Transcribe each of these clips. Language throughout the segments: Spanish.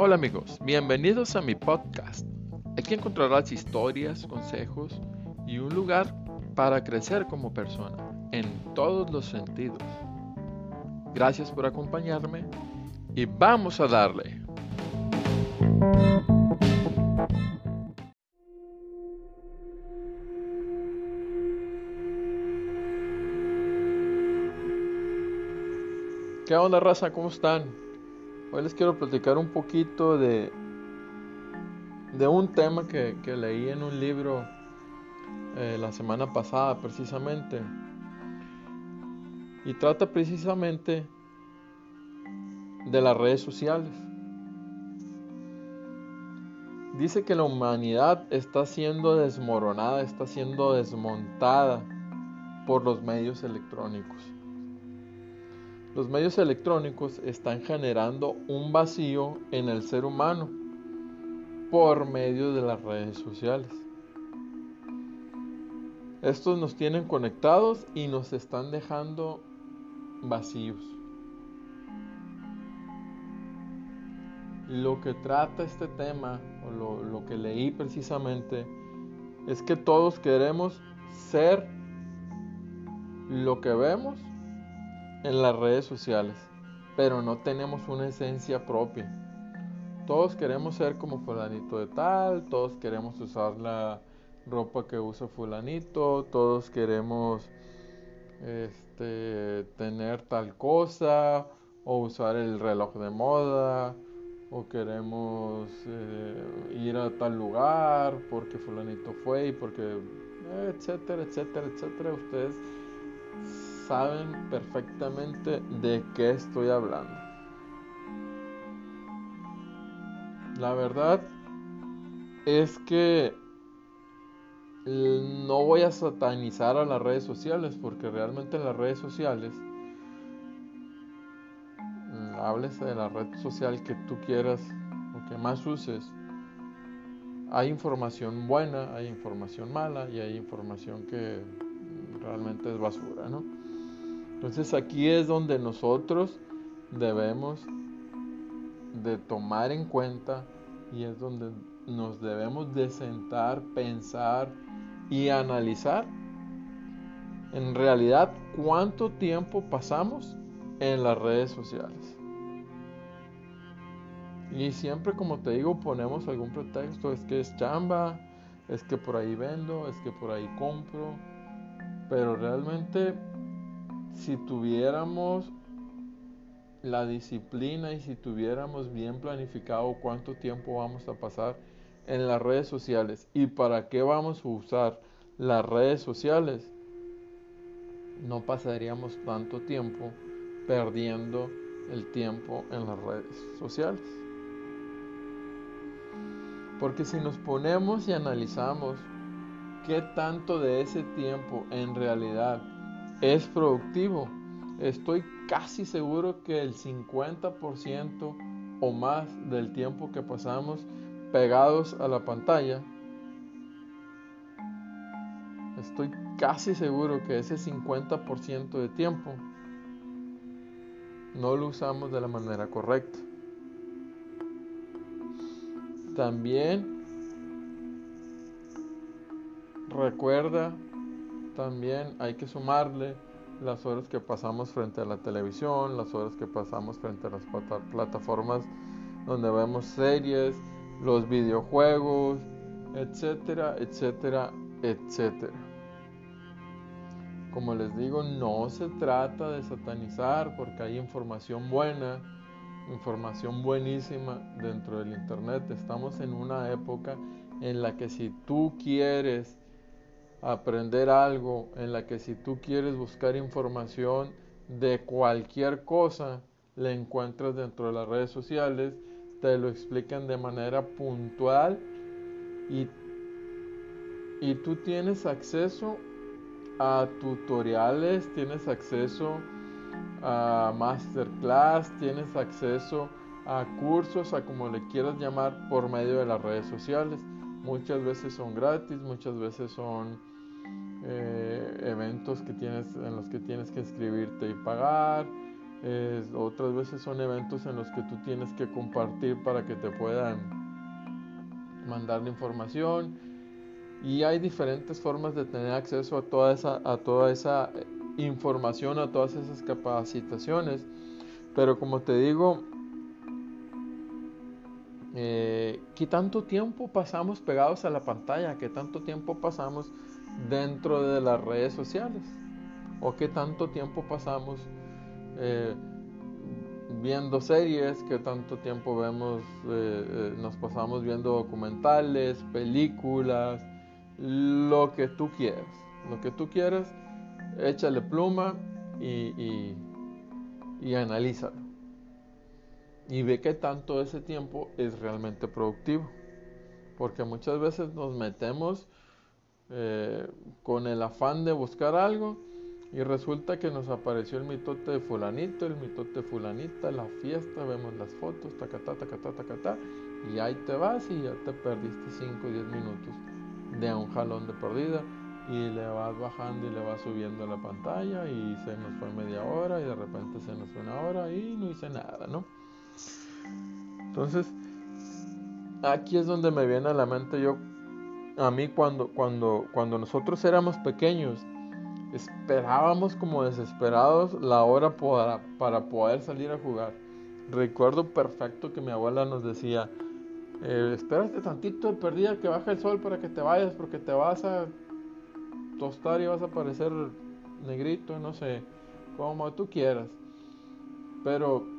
Hola amigos, bienvenidos a mi podcast. Aquí encontrarás historias, consejos y un lugar para crecer como persona en todos los sentidos. Gracias por acompañarme y vamos a darle. ¿Qué onda raza? ¿Cómo están? Hoy les quiero platicar un poquito de, de un tema que, leí en un libro eh, la semana pasada precisamente. Y trata precisamente de las redes sociales. Dice que la humanidad está siendo desmoronada, está siendo desmontada por los medios electrónicos. Los medios electrónicos están generando un vacío en el ser humano por medio de las redes sociales. Estos nos tienen conectados y nos están dejando vacíos. Lo que trata este tema, o lo, lo que leí precisamente, es que todos queremos ser lo que vemos en las redes sociales, pero no tenemos una esencia propia. Todos queremos ser como fulanito de tal, todos queremos usar la ropa que usa fulanito, todos queremos este, tener tal cosa o usar el reloj de moda o queremos eh, ir a tal lugar porque fulanito fue y porque etcétera, etcétera, etcétera. Ustedes saben perfectamente de qué estoy hablando. La verdad es que no voy a satanizar a las redes sociales porque realmente en las redes sociales hables de la red social que tú quieras o que más uses hay información buena, hay información mala y hay información que realmente es basura, ¿no? Entonces aquí es donde nosotros debemos de tomar en cuenta y es donde nos debemos de sentar, pensar y analizar en realidad cuánto tiempo pasamos en las redes sociales. Y siempre como te digo ponemos algún pretexto, es que es chamba, es que por ahí vendo, es que por ahí compro, pero realmente si tuviéramos la disciplina y si tuviéramos bien planificado cuánto tiempo vamos a pasar en las redes sociales y para qué vamos a usar las redes sociales, no pasaríamos tanto tiempo perdiendo el tiempo en las redes sociales. Porque si nos ponemos y analizamos qué tanto de ese tiempo en realidad es productivo. Estoy casi seguro que el 50% o más del tiempo que pasamos pegados a la pantalla, estoy casi seguro que ese 50% de tiempo no lo usamos de la manera correcta. También recuerda también hay que sumarle las horas que pasamos frente a la televisión, las horas que pasamos frente a las plataformas donde vemos series, los videojuegos, etcétera, etcétera, etcétera. Como les digo, no se trata de satanizar porque hay información buena, información buenísima dentro del Internet. Estamos en una época en la que si tú quieres aprender algo, en la que si tú quieres buscar información de cualquier cosa, la encuentras dentro de las redes sociales, te lo explican de manera puntual y, y tú tienes acceso a tutoriales, tienes acceso a masterclass, tienes acceso a cursos, a como le quieras llamar, por medio de las redes sociales. Muchas veces son gratis, muchas veces son eh, eventos que tienes, en los que tienes que inscribirte y pagar. otras veces son eventos en los que tú tienes que compartir para que te puedan mandar la información. Y hay diferentes formas de tener acceso a toda esa, a toda esa información, a todas esas capacitaciones. Pero como te digo, eh, ¿qué tanto tiempo pasamos pegados a la pantalla? ¿Qué tanto tiempo pasamos dentro de las redes sociales? ¿O qué tanto tiempo pasamos eh, viendo series? ¿Qué tanto tiempo vemos, eh, nos pasamos viendo documentales, películas, lo que tú quieras? Lo que tú quieras, échale pluma y, analízalo y ve que tanto ese tiempo es realmente productivo. Porque muchas veces nos metemos eh, con el afán de buscar algo y resulta que nos apareció el mitote de fulanito, el mitote de fulanita, la fiesta, vemos las fotos, tacatá, tacatá, tacatá, y ahí te vas y ya te perdiste 5 o 10 minutos de un jalón de perdida y le vas bajando y le vas subiendo la pantalla y se nos fue media hora y de repente se nos fue una hora y no hice nada, ¿no? Entonces, aquí es donde me viene a la mente yo, a mí cuando, cuando, cuando nosotros éramos pequeños, esperábamos como desesperados la hora para, para poder salir a jugar. Recuerdo perfecto que mi abuela nos decía, eh, espérate tantito de perdida que baje el sol para que te vayas porque te vas a tostar y vas a parecer negrito, no sé, como tú quieras. Pero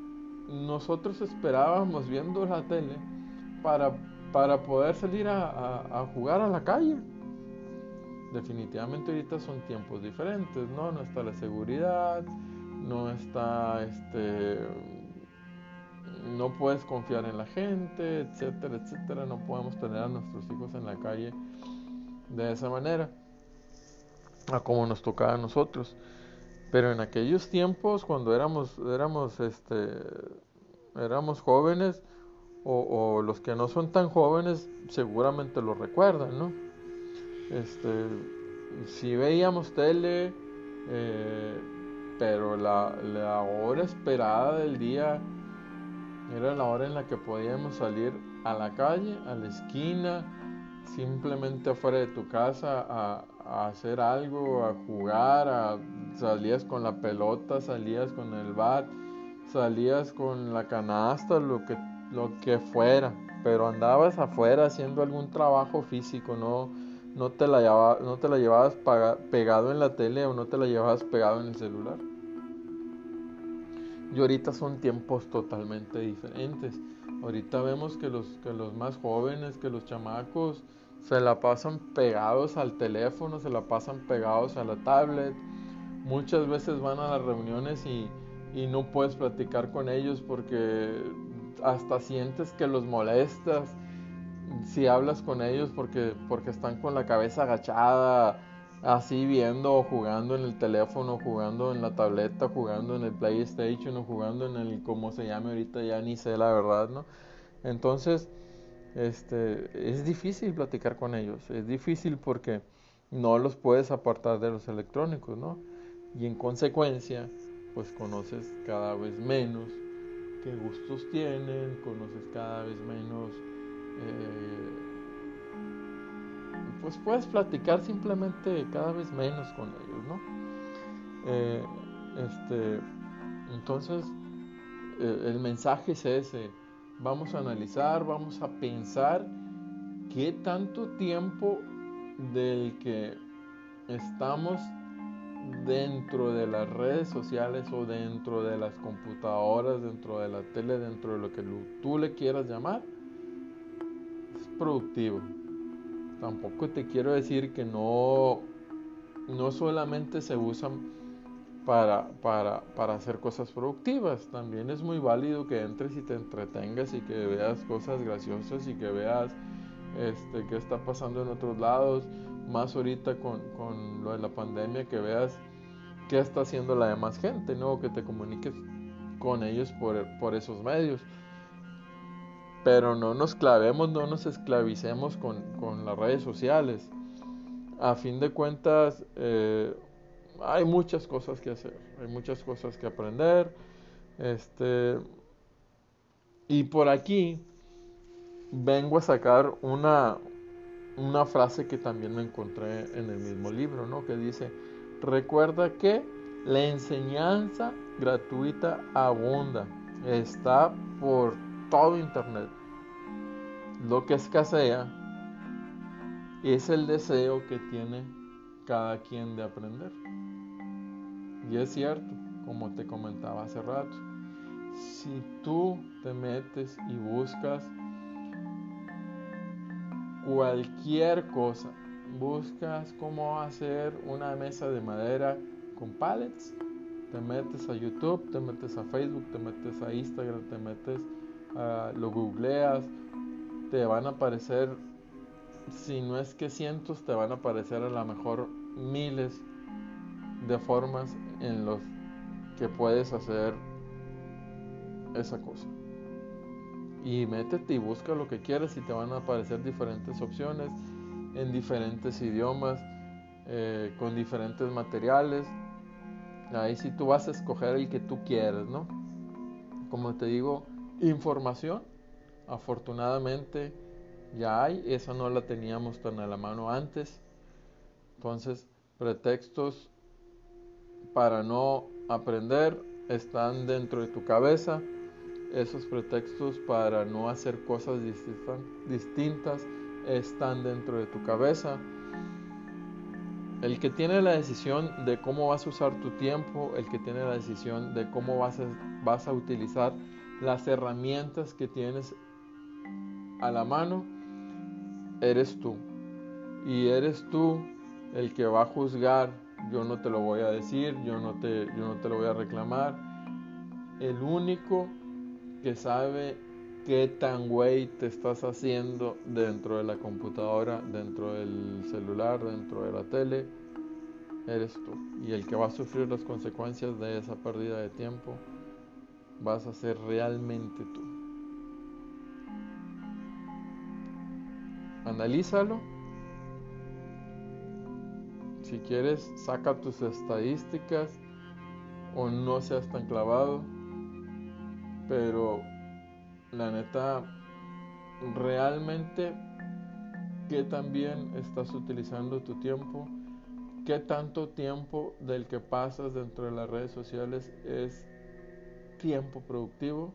nosotros esperábamos viendo la tele para, para poder salir a, jugar a la calle. Definitivamente ahorita son tiempos diferentes, ¿no? No está la seguridad, no está este no puedes confiar en la gente, etcétera, etcétera. No podemos tener a nuestros hijos en la calle de esa manera, a como nos tocaba a nosotros. Pero en aquellos tiempos, cuando éramos, éramos, este, éramos jóvenes, o, los que no son tan jóvenes, seguramente lo recuerdan, ¿no? Este, si veíamos tele, eh, pero la, la hora esperada del día era la hora en la que podíamos salir a la calle, a la esquina, simplemente afuera de tu casa a, a hacer algo, a jugar, a, salías con la pelota, salías con el bat, salías con la canasta, lo que, lo que fuera, pero andabas afuera haciendo algún trabajo físico, no, no, te, la no te la llevabas pegado en la tele o no te la llevabas pegado en el celular. Y ahorita son tiempos totalmente diferentes. Ahorita vemos que los, que los más jóvenes, que los chamacos, se la pasan pegados al teléfono, se la pasan pegados a la tablet. Muchas veces van a las reuniones y, no puedes platicar con ellos porque hasta sientes que los molestas si hablas con ellos porque, porque están con la cabeza agachada, así viendo o jugando en el teléfono, jugando en la tableta, jugando en el PlayStation o jugando en el, como se llame ahorita, ya ni sé la verdad, ¿no? Entonces, este, es difícil platicar con ellos, es difícil porque no los puedes apartar de los electrónicos, ¿no? Y en consecuencia, pues conoces cada vez menos qué gustos tienen, conoces cada vez menos, eh, pues puedes platicar simplemente cada vez menos con ellos, ¿no? Eh, este, entonces, eh, el mensaje es ese vamos a analizar, vamos a pensar qué tanto tiempo del que estamos dentro de las redes sociales o dentro de las computadoras, dentro de la tele, dentro de lo que tú le quieras llamar, es productivo. Tampoco te quiero decir que no, no solamente se usan para, para, para, hacer cosas productivas. También es muy válido que entres y te entretengas y que veas cosas graciosas y que veas este, qué está pasando en otros lados. Más ahorita con, con lo de la pandemia, que veas qué está haciendo la demás gente, ¿no? Que te comuniques con ellos por, por esos medios. Pero no nos clavemos, no nos esclavicemos con, con las redes sociales. A fin de cuentas, eh, hay muchas cosas que hacer, hay muchas cosas que aprender, Este, y por aquí vengo a sacar una, una frase que también me encontré en el mismo libro, ¿no? Que dice, recuerda que la enseñanza gratuita abunda, está por todo Internet. Lo que escasea es el deseo que tiene cada quien de aprender. Y es cierto, como te comentaba hace rato, si tú te metes y buscas cualquier cosa, buscas cómo hacer una mesa de madera con pallets, te metes a YouTube, te metes a Facebook, te metes a Instagram, te metes a lo googleas, te van a aparecer, si no es que cientos, te van a aparecer a lo mejor miles de formas en los que puedes hacer esa cosa. Y métete y busca lo que quieras y te van a aparecer diferentes opciones en diferentes idiomas, eh, con diferentes materiales. Ahí sí tú vas a escoger el que tú quieres, ¿no? Como te digo, información, afortunadamente ya hay, esa no la teníamos tan a la mano antes. Entonces, pretextos para no aprender están dentro de tu cabeza. Esos pretextos para no hacer cosas distintas están dentro de tu cabeza. El que tiene la decisión de cómo vas a usar tu tiempo, el que tiene la decisión de cómo vas a, vas a utilizar las herramientas que tienes a la mano, eres tú. Y eres tú el que va a juzgar. Yo no te lo voy a decir, yo no te, yo no te lo voy a reclamar. El único que sabe qué tan güey te estás haciendo dentro de la computadora, dentro del celular, dentro de la tele, eres tú. Y el que va a sufrir las consecuencias de esa pérdida de tiempo vas a ser realmente tú. Analízalo. Si quieres, saca tus estadísticas o no seas tan clavado. Pero la neta, realmente, ¿qué también estás utilizando tu tiempo? ¿Qué tanto tiempo del que pasas dentro de las redes sociales es tiempo productivo?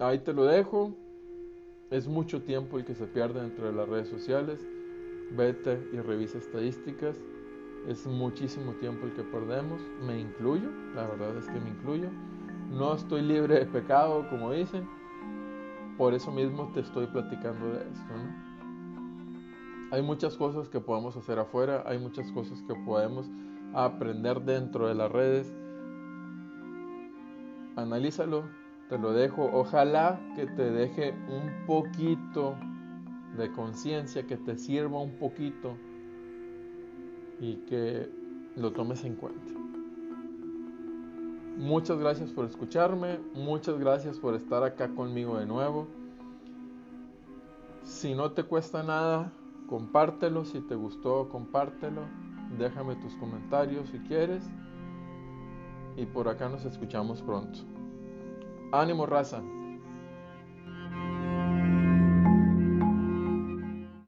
Ahí te lo dejo. Es mucho tiempo el que se pierde dentro de las redes sociales. Vete y revisa estadísticas. Es muchísimo tiempo el que perdemos. Me incluyo. La verdad es que me incluyo no estoy libre de pecado, como dicen. Por eso mismo te estoy platicando de esto. Hay muchas cosas que podemos hacer afuera, hay muchas cosas que podemos aprender dentro de las redes. Analízalo, te lo dejo. Ojalá que te deje un poquito de conciencia, que te sirva un poquito y que lo tomes en cuenta. Muchas gracias por escucharme, muchas gracias por estar acá conmigo de nuevo. Si no te cuesta nada, compártelo, si te gustó, compártelo, déjame tus comentarios si quieres. Y por acá nos escuchamos pronto. Ánimo raza.